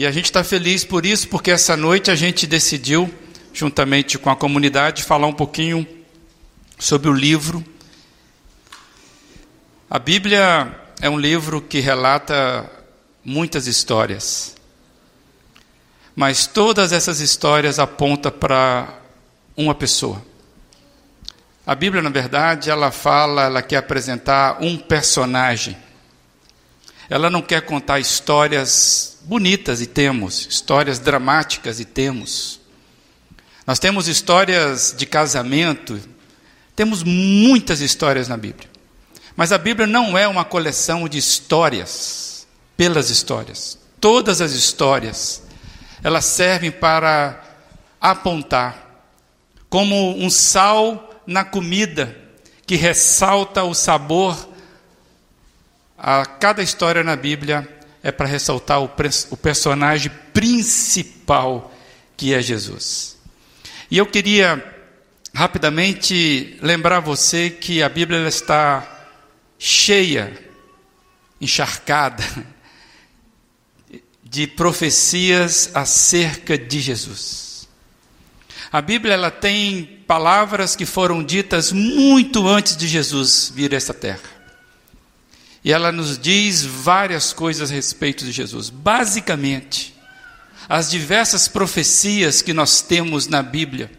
E a gente está feliz por isso, porque essa noite a gente decidiu, juntamente com a comunidade, falar um pouquinho sobre o livro. A Bíblia é um livro que relata muitas histórias. Mas todas essas histórias apontam para uma pessoa. A Bíblia, na verdade, ela fala, ela quer apresentar um personagem. Ela não quer contar histórias bonitas e temos, histórias dramáticas e temos. Nós temos histórias de casamento, temos muitas histórias na Bíblia. Mas a Bíblia não é uma coleção de histórias pelas histórias. Todas as histórias elas servem para apontar como um sal na comida que ressalta o sabor. A cada história na Bíblia é para ressaltar o, o personagem principal que é Jesus. E eu queria rapidamente lembrar você que a Bíblia está cheia, encharcada de profecias acerca de Jesus. A Bíblia ela tem palavras que foram ditas muito antes de Jesus vir a essa terra. E ela nos diz várias coisas a respeito de Jesus. Basicamente, as diversas profecias que nós temos na Bíblia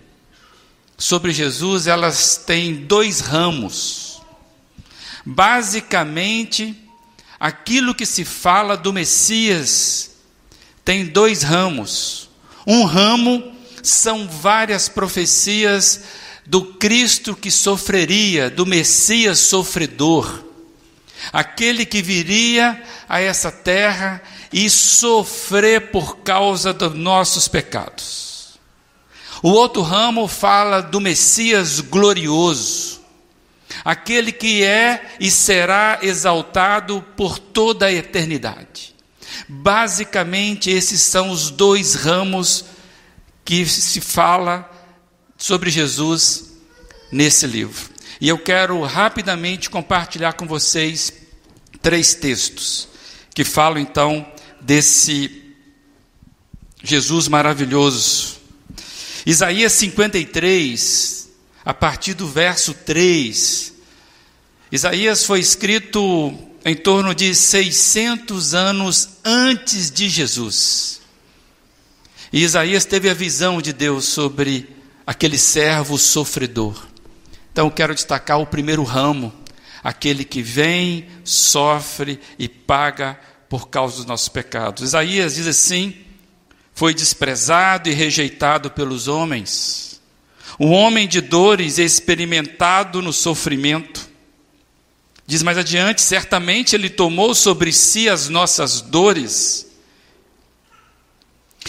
sobre Jesus, elas têm dois ramos. Basicamente, aquilo que se fala do Messias tem dois ramos. Um ramo são várias profecias do Cristo que sofreria, do Messias sofredor, aquele que viria a essa terra e sofrer por causa dos nossos pecados. O outro ramo fala do Messias glorioso, aquele que é e será exaltado por toda a eternidade. Basicamente, esses são os dois ramos que se fala sobre Jesus nesse livro. E eu quero rapidamente compartilhar com vocês três textos que falam então desse Jesus maravilhoso. Isaías 53, a partir do verso 3. Isaías foi escrito em torno de 600 anos antes de Jesus. E Isaías teve a visão de Deus sobre aquele servo sofredor. Então quero destacar o primeiro ramo, aquele que vem, sofre e paga por causa dos nossos pecados. Isaías diz assim: foi desprezado e rejeitado pelos homens, um homem de dores experimentado no sofrimento Diz mais adiante: certamente Ele tomou sobre si as nossas dores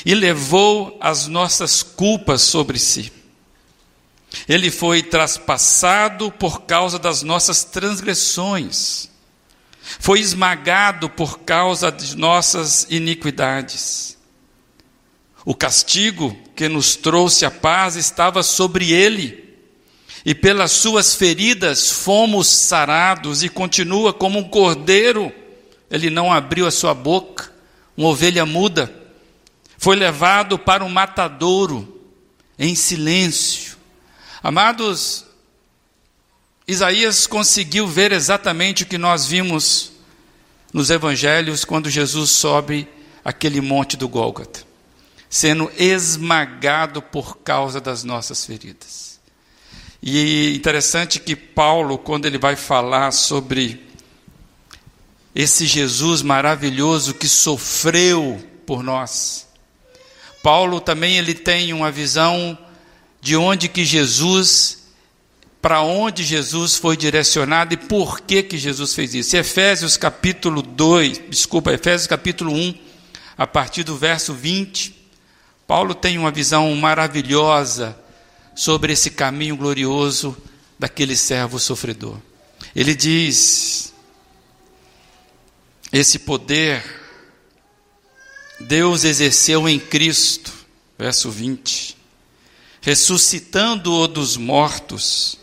e levou as nossas culpas sobre si. Ele foi traspassado por causa das nossas transgressões, foi esmagado por causa de nossas iniquidades. O castigo que nos trouxe a paz estava sobre ele e pelas suas feridas fomos sarados, e continua como um cordeiro, ele não abriu a sua boca, uma ovelha muda, foi levado para um matadouro, em silêncio. Amados, Isaías conseguiu ver exatamente o que nós vimos nos evangelhos quando Jesus sobe aquele monte do Gólgota, sendo esmagado por causa das nossas feridas. E interessante que Paulo, quando ele vai falar sobre esse Jesus maravilhoso que sofreu por nós, Paulo também ele tem uma visão de onde que Jesus, para onde Jesus foi direcionado e por que que Jesus fez isso. Efésios capítulo 2, desculpa, Efésios capítulo 1, a partir do verso 20, Paulo tem uma visão maravilhosa sobre esse caminho glorioso daquele servo sofredor. Ele diz: esse poder Deus exerceu em Cristo, verso 20, ressuscitando-o dos mortos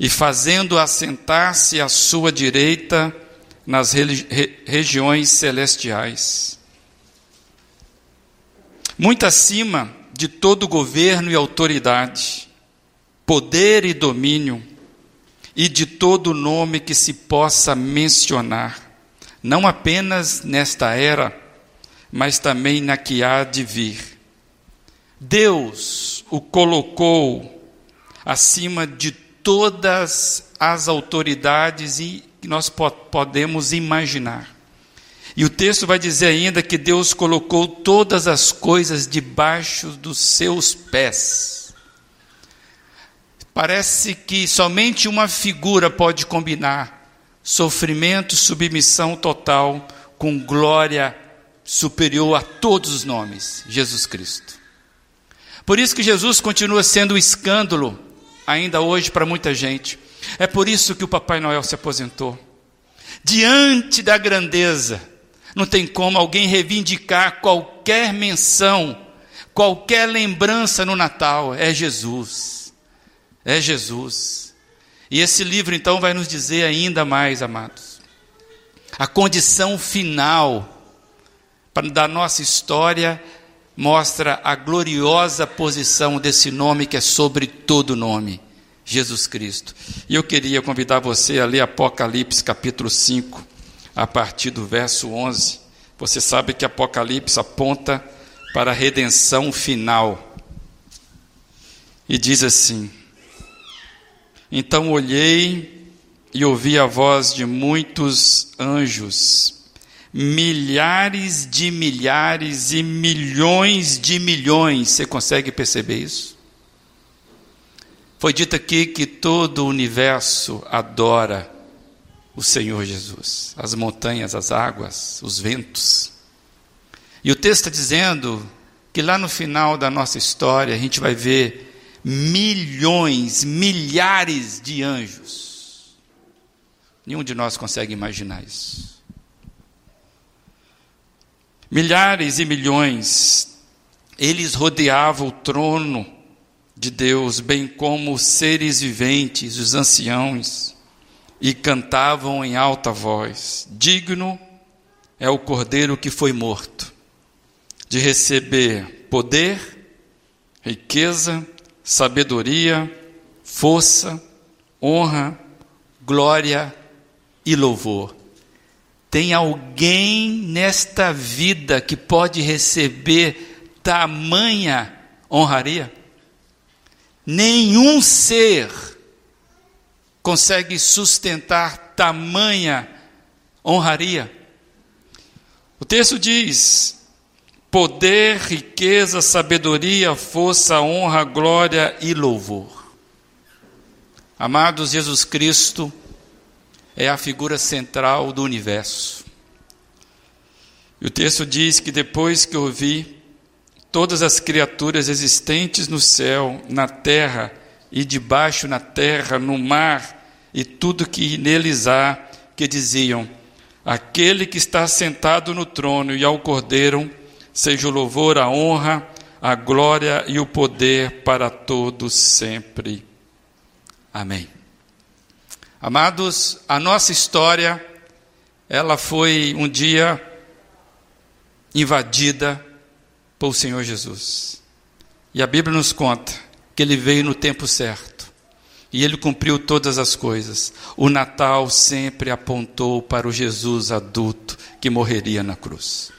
e fazendo assentar-se à sua direita nas regiões celestiais muito acima de todo governo e autoridade, poder e domínio, e de todo nome que se possa mencionar, não apenas nesta era, mas também na que há de vir. Deus o colocou acima de todas as autoridades que nós podemos imaginar. E o texto vai dizer ainda que Deus colocou todas as coisas debaixo dos seus pés. Parece que somente uma figura pode combinar sofrimento, submissão total com glória superior a todos os nomes, Jesus Cristo. Por isso que Jesus continua sendo um escândalo ainda hoje para muita gente. É por isso que o Papai Noel se aposentou. Diante da grandeza, não tem como alguém reivindicar qualquer menção, qualquer lembrança no Natal. É Jesus. É Jesus. E esse livro então vai nos dizer ainda mais, amados, a condição final da nossa história mostra a gloriosa posição desse nome que é sobre todo nome, Jesus Cristo. E eu queria convidar você a ler Apocalipse capítulo 5, a partir do verso 11. Você sabe que Apocalipse aponta para a redenção final. E diz assim: Então olhei e ouvi a voz de muitos anjos, milhares de milhares e milhões de milhões. Você consegue perceber isso? Foi dito aqui que todo o universo adora o Senhor Jesus, as montanhas, as águas, os ventos. E o texto está dizendo que lá no final da nossa história a gente vai ver milhões, milhares de anjos. Nenhum de nós consegue imaginar isso. Milhares e milhões, eles rodeavam o trono de Deus, bem como os seres viventes, os anciãos e cantavam em alta voz: Digno é o cordeiro que foi morto, de receber poder, riqueza, sabedoria, força, honra, glória e louvor. Tem alguém nesta vida que pode receber tamanha honraria? Nenhum ser consegue sustentar tamanha honraria? O texto diz: poder, riqueza, sabedoria, força, honra, glória e louvor. Amados, Jesus Cristo é a figura central do universo. E o texto diz que depois que ouvi, todas as criaturas existentes no céu, na terra e debaixo na terra, no mar e tudo que neles há, que diziam: Aquele que está sentado no trono e ao cordeiro, seja o louvor, a honra, a glória e o poder para todos sempre. Amém. Amados, a nossa história, ela foi um dia invadida pelo Senhor Jesus. E a Bíblia nos conta que ele veio no tempo certo. E ele cumpriu todas as coisas. O Natal sempre apontou para o Jesus adulto que morreria na cruz.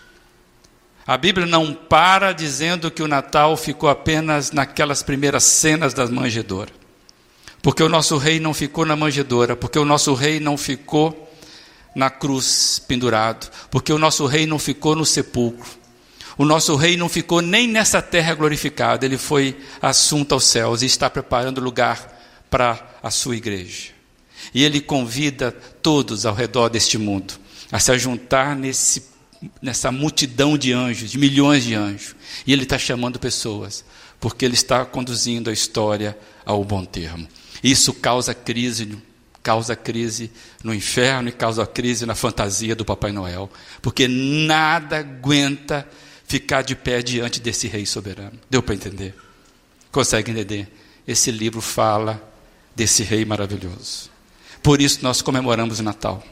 A Bíblia não para dizendo que o Natal ficou apenas naquelas primeiras cenas da manjedoura. Porque o nosso rei não ficou na manjedoura, porque o nosso rei não ficou na cruz pendurado, porque o nosso rei não ficou no sepulcro o nosso rei não ficou nem nessa terra glorificada, ele foi assunto aos céus e está preparando lugar para a sua igreja. E ele convida todos ao redor deste mundo a se juntar nesse, nessa multidão de anjos, de milhões de anjos. E ele está chamando pessoas, porque ele está conduzindo a história ao bom termo. Isso causa crise causa crise no inferno e causa crise na fantasia do Papai Noel, porque nada aguenta ficar de pé diante desse rei soberano. Deu para entender? Consegue entender? Esse livro fala desse rei maravilhoso. Por isso nós comemoramos o Natal.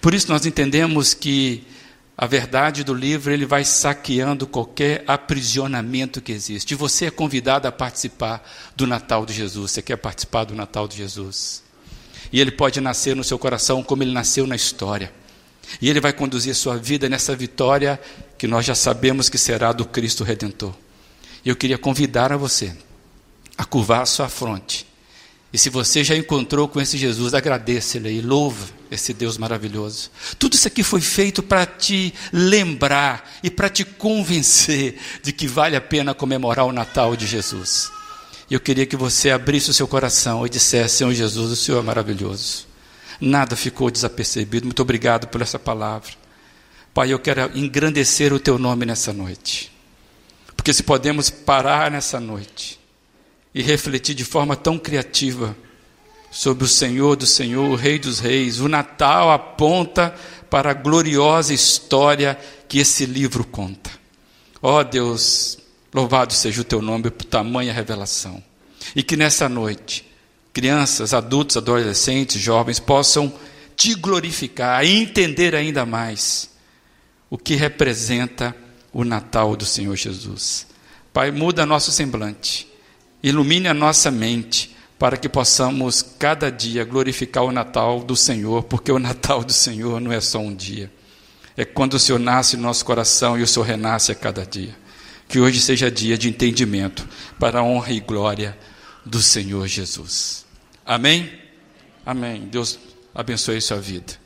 Por isso nós entendemos que a verdade do livro, ele vai saqueando qualquer aprisionamento que existe. E você é convidado a participar do Natal de Jesus. Você quer participar do Natal de Jesus? E ele pode nascer no seu coração como ele nasceu na história. E ele vai conduzir sua vida nessa vitória que nós já sabemos que será do Cristo Redentor. E eu queria convidar a você a curvar a sua fronte. E se você já encontrou com esse Jesus, agradeça-lhe e louva esse Deus maravilhoso. Tudo isso aqui foi feito para te lembrar e para te convencer de que vale a pena comemorar o Natal de Jesus. E eu queria que você abrisse o seu coração e dissesse: Senhor Jesus, o Senhor é maravilhoso. Nada ficou desapercebido. Muito obrigado por essa palavra. Pai, eu quero engrandecer o teu nome nessa noite. Porque se podemos parar nessa noite e refletir de forma tão criativa sobre o Senhor do Senhor, o Rei dos Reis, o Natal aponta para a gloriosa história que esse livro conta. Ó oh, Deus, louvado seja o teu nome por tamanha revelação. E que nessa noite crianças, adultos, adolescentes, jovens possam te glorificar e entender ainda mais o que representa o Natal do Senhor Jesus. Pai, muda nosso semblante, ilumine a nossa mente, para que possamos cada dia glorificar o Natal do Senhor, porque o Natal do Senhor não é só um dia, é quando o Senhor nasce no nosso coração e o Senhor renasce a cada dia. Que hoje seja dia de entendimento para a honra e glória do Senhor Jesus. Amém? Amém. Deus abençoe sua vida.